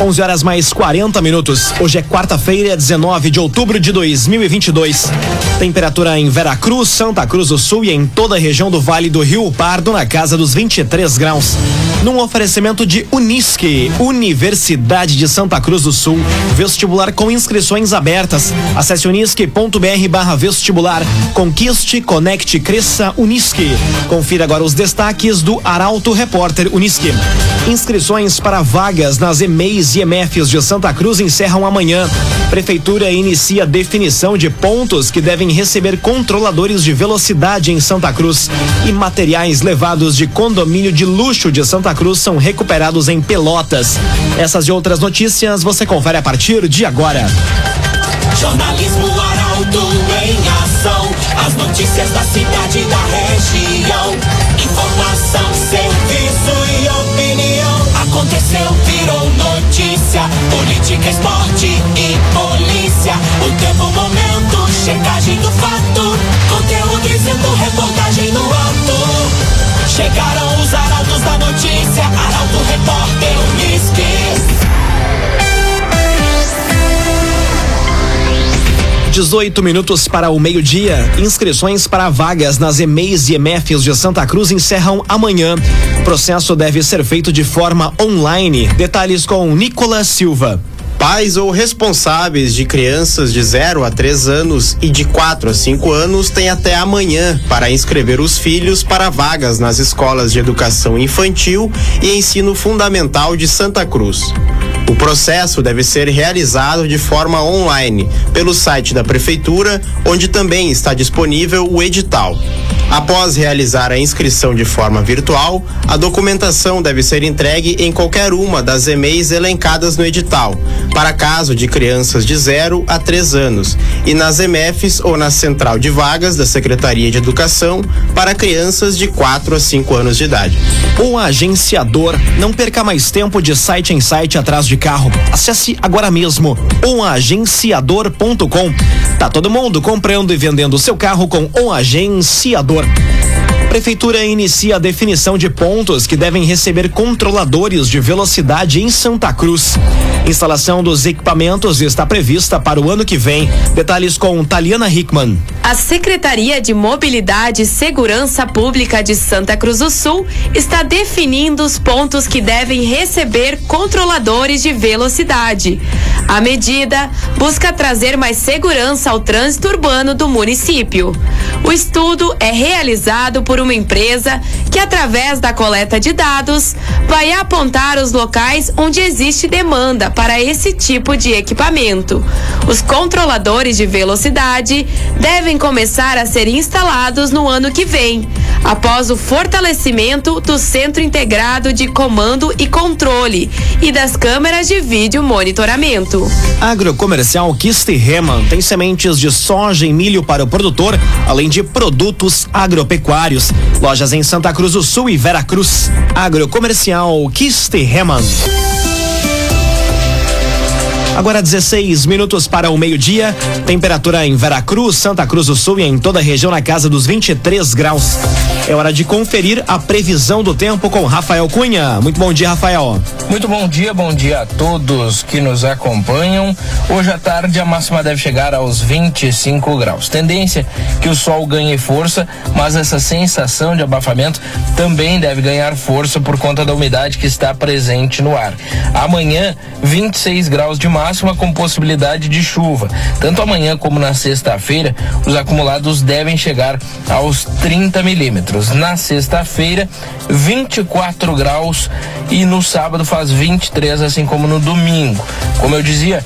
11 horas mais 40 minutos. Hoje é quarta-feira, 19 de outubro de 2022. Temperatura em Veracruz, Santa Cruz do Sul e em toda a região do Vale do Rio Pardo na casa dos 23 graus. Num oferecimento de Unisque, Universidade de Santa Cruz do Sul, vestibular com inscrições abertas. Acesse unisque.br/barra vestibular. Conquiste, conecte, cresça, Unisque. Confira agora os destaques do Arauto Repórter Unisque. Inscrições para vagas nas EMEIs e EMFs de Santa Cruz encerram amanhã. Prefeitura inicia definição de pontos que devem receber controladores de velocidade em Santa Cruz. E materiais levados de condomínio de luxo de Santa Cruz são recuperados em Pelotas. Essas e outras notícias você confere a partir de agora. Jornalismo Arauto em ação. As notícias da cidade da região. Informação, serviço e opinião. Aconteceu, virou notícia. Política, esporte e polícia. O tempo, momento, checagem do fato. Conteúdo dizendo, reportagem no ato. Chegaram 18 minutos para o meio-dia. Inscrições para vagas nas EMEIs e EMFs de Santa Cruz encerram amanhã. O processo deve ser feito de forma online. Detalhes com Nicolas Silva. Pais ou responsáveis de crianças de 0 a 3 anos e de 4 a 5 anos têm até amanhã para inscrever os filhos para vagas nas escolas de educação infantil e ensino fundamental de Santa Cruz. O processo deve ser realizado de forma online pelo site da Prefeitura, onde também está disponível o edital. Após realizar a inscrição de forma virtual, a documentação deve ser entregue em qualquer uma das EMEIs elencadas no edital, para caso de crianças de 0 a 3 anos, e nas EMFs ou na central de vagas da Secretaria de Educação para crianças de 4 a 5 anos de idade. O agenciador. Não perca mais tempo de site em site atrás de carro. Acesse agora mesmo oagenciador.com. Tá todo mundo comprando e vendendo seu carro com o agenciador. Prefeitura inicia a definição de pontos que devem receber controladores de velocidade em Santa Cruz. Instalação dos equipamentos está prevista para o ano que vem. Detalhes com Taliana Hickman. A Secretaria de Mobilidade e Segurança Pública de Santa Cruz do Sul está definindo os pontos que devem receber controladores de velocidade. A medida busca trazer mais segurança ao trânsito urbano do município. O estudo é realizado por uma empresa que, através da coleta de dados, vai apontar os locais onde existe demanda para esse tipo de equipamento. Os controladores de velocidade devem começar a ser instalados no ano que vem, após o fortalecimento do Centro Integrado de Comando e Controle e das câmeras de vídeo monitoramento. Agrocomercial Kisterreman tem sementes de soja e milho para o produtor, além de produtos agropecuários. Lojas em Santa Cruz do Sul e Veracruz. Agrocomercial Kisterreman. Agora 16 minutos para o meio-dia. Temperatura em Veracruz, Santa Cruz do Sul e em toda a região na casa dos 23 graus. É hora de conferir a previsão do tempo com Rafael Cunha. Muito bom dia, Rafael. Muito bom dia, bom dia a todos que nos acompanham. Hoje à tarde a máxima deve chegar aos 25 graus. Tendência que o sol ganhe força, mas essa sensação de abafamento também deve ganhar força por conta da umidade que está presente no ar. Amanhã, 26 graus de máxima com possibilidade de chuva. Tanto amanhã como na sexta-feira, os acumulados devem chegar aos 30 milímetros. Na sexta-feira, 24 graus e no sábado faz 23, assim como no domingo. Como eu dizia,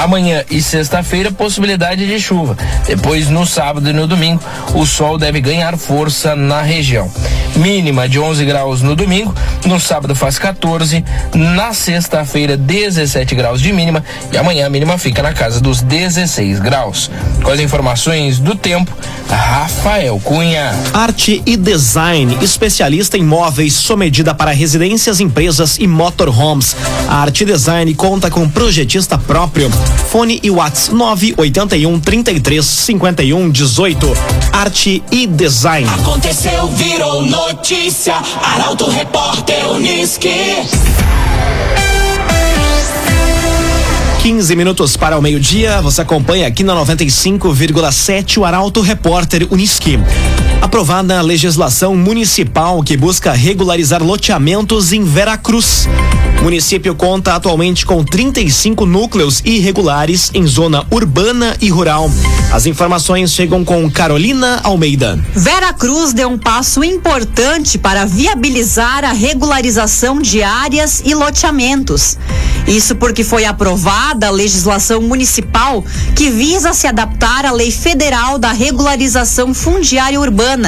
Amanhã e sexta-feira, possibilidade de chuva. Depois, no sábado e no domingo, o sol deve ganhar força na região. Mínima de 11 graus no domingo, no sábado faz 14, na sexta-feira 17 graus de mínima e amanhã a mínima fica na casa dos 16 graus. Com as informações do tempo, Rafael Cunha. Arte e design, especialista em móveis, somedida para residências, empresas e motorhomes. A Arte e Design conta com projetista próprio. Fone e Whats 981 33 51 18. Arte e design. Aconteceu, virou notícia. Arauto Repórter Uniski. 15 minutos para o meio-dia. Você acompanha aqui na 95,7 o Arauto Repórter Uniski. Aprovada a legislação municipal que busca regularizar loteamentos em Veracruz. O município conta atualmente com 35 núcleos irregulares em zona urbana e rural. As informações chegam com Carolina Almeida. Vera Cruz deu um passo importante para viabilizar a regularização de áreas e loteamentos. Isso porque foi aprovada a legislação municipal que visa se adaptar à lei federal da regularização fundiária urbana,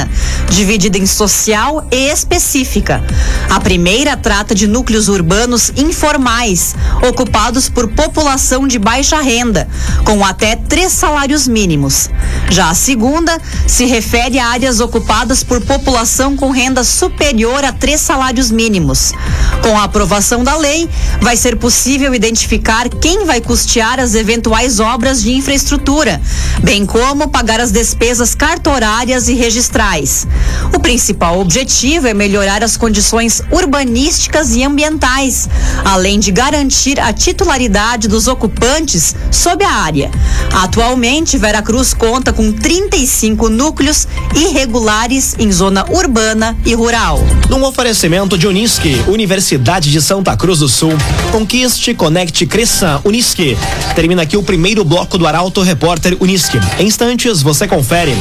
dividida em social e específica. A primeira trata de núcleos urbanos informais, ocupados por população de baixa renda, com até três salários mínimos. Já a segunda se refere a áreas ocupadas por população com renda superior a três salários mínimos. Com a aprovação da lei, vai ser possível identificar quem vai custear as eventuais obras de infraestrutura, bem como pagar as despesas cartorárias e O principal objetivo é melhorar as condições urbanísticas e ambientais, além de garantir a titularidade dos ocupantes sobre a área. Atualmente, Veracruz conta com 35 núcleos irregulares em zona urbana e rural. Num oferecimento de Unisque, Universidade de Santa Cruz do Sul, conquiste, conecte, cresça, Unisque. Termina aqui o primeiro bloco do Arauto Repórter Unisque. Em instantes, você confere.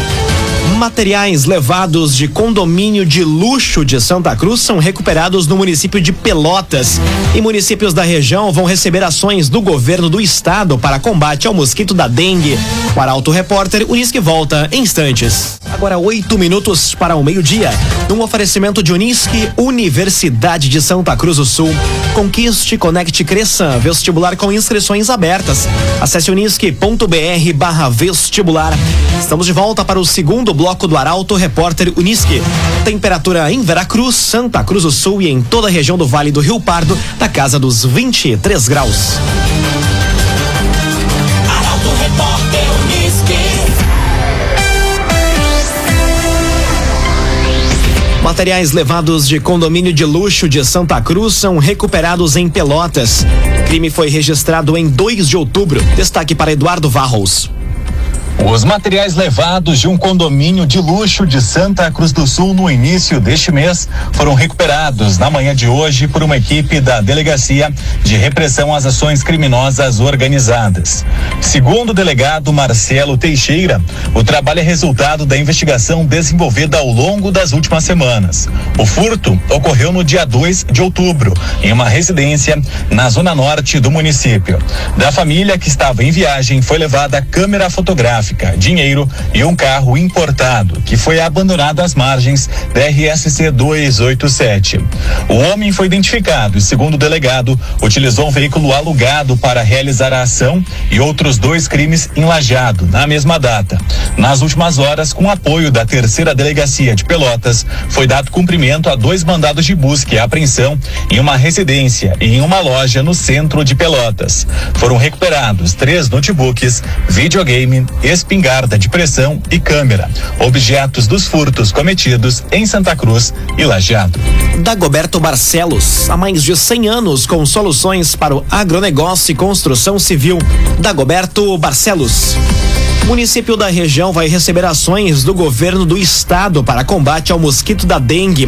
Materiais levados de condomínio de luxo de Santa Cruz são recuperados no município de Pelotas. E municípios da região vão receber ações do governo do estado para combate ao mosquito da dengue. O Arauto Repórter Unisque volta em instantes. Agora oito minutos para o meio-dia. Num oferecimento de Unisque, Universidade de Santa Cruz do Sul. Conquiste, conecte, cresça. Vestibular com inscrições abertas. Acesse unisque.br barra vestibular. Estamos de volta para o segundo bloco do Arauto Repórter Unisque. Temperatura em Veracruz, Santa Cruz do Sul e em toda a região do Vale do Rio Pardo, da casa dos 23 graus. Arauto Repórter Unisque. Materiais levados de condomínio de luxo de Santa Cruz são recuperados em Pelotas. O crime foi registrado em 2 de outubro. Destaque para Eduardo Varros. Os materiais levados de um condomínio de luxo de Santa Cruz do Sul no início deste mês foram recuperados na manhã de hoje por uma equipe da Delegacia de Repressão às Ações Criminosas Organizadas. Segundo o delegado Marcelo Teixeira, o trabalho é resultado da investigação desenvolvida ao longo das últimas semanas. O furto ocorreu no dia 2 de outubro, em uma residência na zona norte do município. Da família que estava em viagem foi levada câmera fotográfica dinheiro e um carro importado que foi abandonado às margens da RSC 287. O homem foi identificado e, segundo o delegado, utilizou um veículo alugado para realizar a ação e outros dois crimes em Lajado na mesma data. Nas últimas horas, com apoio da terceira delegacia de Pelotas, foi dado cumprimento a dois mandados de busca e apreensão em uma residência e em uma loja no centro de Pelotas. Foram recuperados três notebooks, videogame, espingarda de pressão e câmera, objetos dos furtos cometidos em Santa Cruz e Lajeado. Dagoberto Barcelos, há mais de 100 anos com soluções para o agronegócio e construção civil. Dagoberto Barcelos. Município da região vai receber ações do governo do estado para combate ao mosquito da dengue.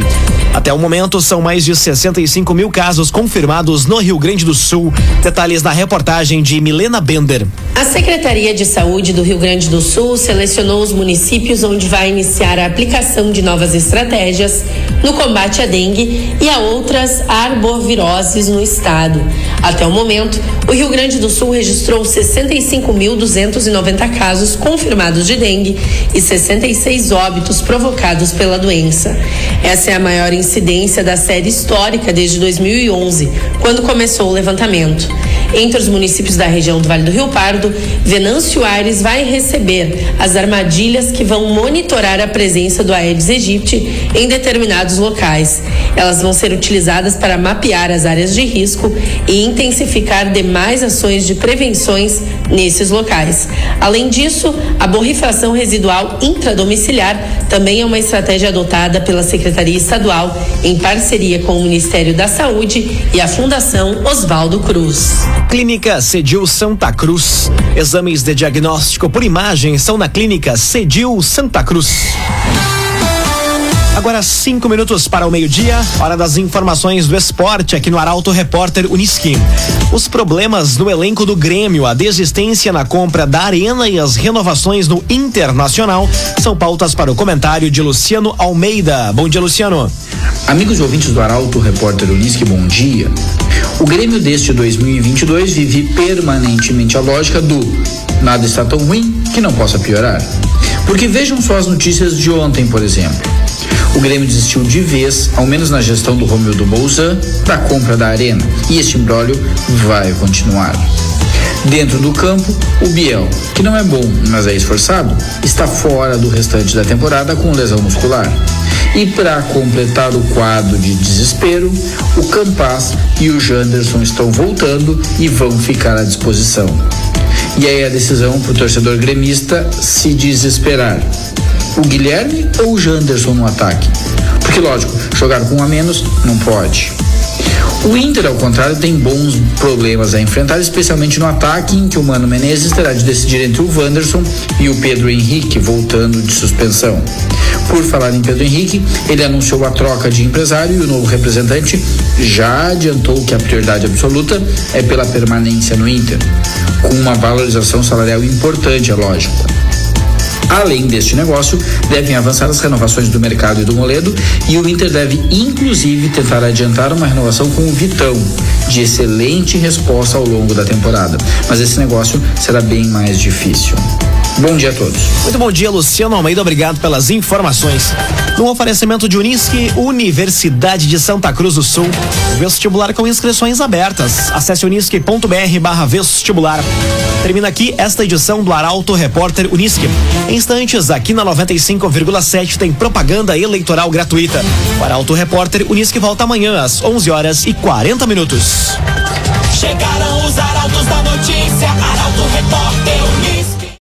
Até o momento, são mais de 65 mil casos confirmados no Rio Grande do Sul. Detalhes na reportagem de Milena Bender. A Secretaria de Saúde do Rio Grande do Sul selecionou os municípios onde vai iniciar a aplicação de novas estratégias no combate à dengue e a outras arboviroses no estado. Até o momento, o Rio Grande do Sul registrou 65.290 casos confirmados de dengue e 66 óbitos provocados pela doença. Essa é a maior incidência da série histórica desde 2011, quando começou o levantamento. Entre os municípios da região do Vale do Rio Pardo, Venâncio Aires vai receber as armadilhas que vão monitorar a presença do Aedes aegypti em determinados locais. Elas vão ser utilizadas para mapear as áreas de risco e intensificar demais ações de prevenções nesses locais. Além disso, a borrifação residual intradomiciliar também é uma estratégia adotada pela Secretaria Estadual em parceria com o Ministério da Saúde e a Fundação Oswaldo Cruz. Clínica Cedil Santa Cruz. Exames de diagnóstico por imagem são na Clínica Cedil Santa Cruz. Agora cinco minutos para o meio-dia, hora das informações do esporte aqui no Arauto Repórter Uniski. Os problemas no elenco do Grêmio, a desistência na compra da Arena e as renovações no Internacional são pautas para o comentário de Luciano Almeida. Bom dia, Luciano. Amigos e ouvintes do Arauto Repórter Uniski, bom dia. O Grêmio deste 2022 vive permanentemente a lógica do nada está tão ruim que não possa piorar. Porque vejam só as notícias de ontem, por exemplo. O Grêmio desistiu de vez, ao menos na gestão do Romildo Bolzan, da compra da arena. E este imbróglio vai continuar. Dentro do campo, o Biel, que não é bom, mas é esforçado, está fora do restante da temporada com lesão muscular. E para completar o quadro de desespero, o Campas e o Janderson estão voltando e vão ficar à disposição. E aí a decisão para o torcedor gremista se desesperar o Guilherme ou o Janderson no ataque? Porque, lógico, jogar com um a menos não pode. O Inter, ao contrário, tem bons problemas a enfrentar, especialmente no ataque, em que o Mano Menezes terá de decidir entre o Wanderson e o Pedro Henrique, voltando de suspensão. Por falar em Pedro Henrique, ele anunciou a troca de empresário e o novo representante já adiantou que a prioridade absoluta é pela permanência no Inter, com uma valorização salarial importante, é lógico. Além deste negócio, devem avançar as renovações do mercado e do Moledo e o Inter deve inclusive tentar adiantar uma renovação com o Vitão, de excelente resposta ao longo da temporada. Mas esse negócio será bem mais difícil. Bom dia a todos. Muito bom dia, Luciano Almeida. Obrigado pelas informações. No oferecimento de Unisque, Universidade de Santa Cruz do Sul. Vestibular com inscrições abertas. Acesse unisque.br barra vestibular. Termina aqui esta edição do Arauto Repórter Unisque. Em instantes, aqui na 95,7 tem propaganda eleitoral gratuita. O Arauto Repórter Unisque volta amanhã às 11 horas e 40 minutos. Chegaram os arautos da notícia, Arauto Repórter Unisque.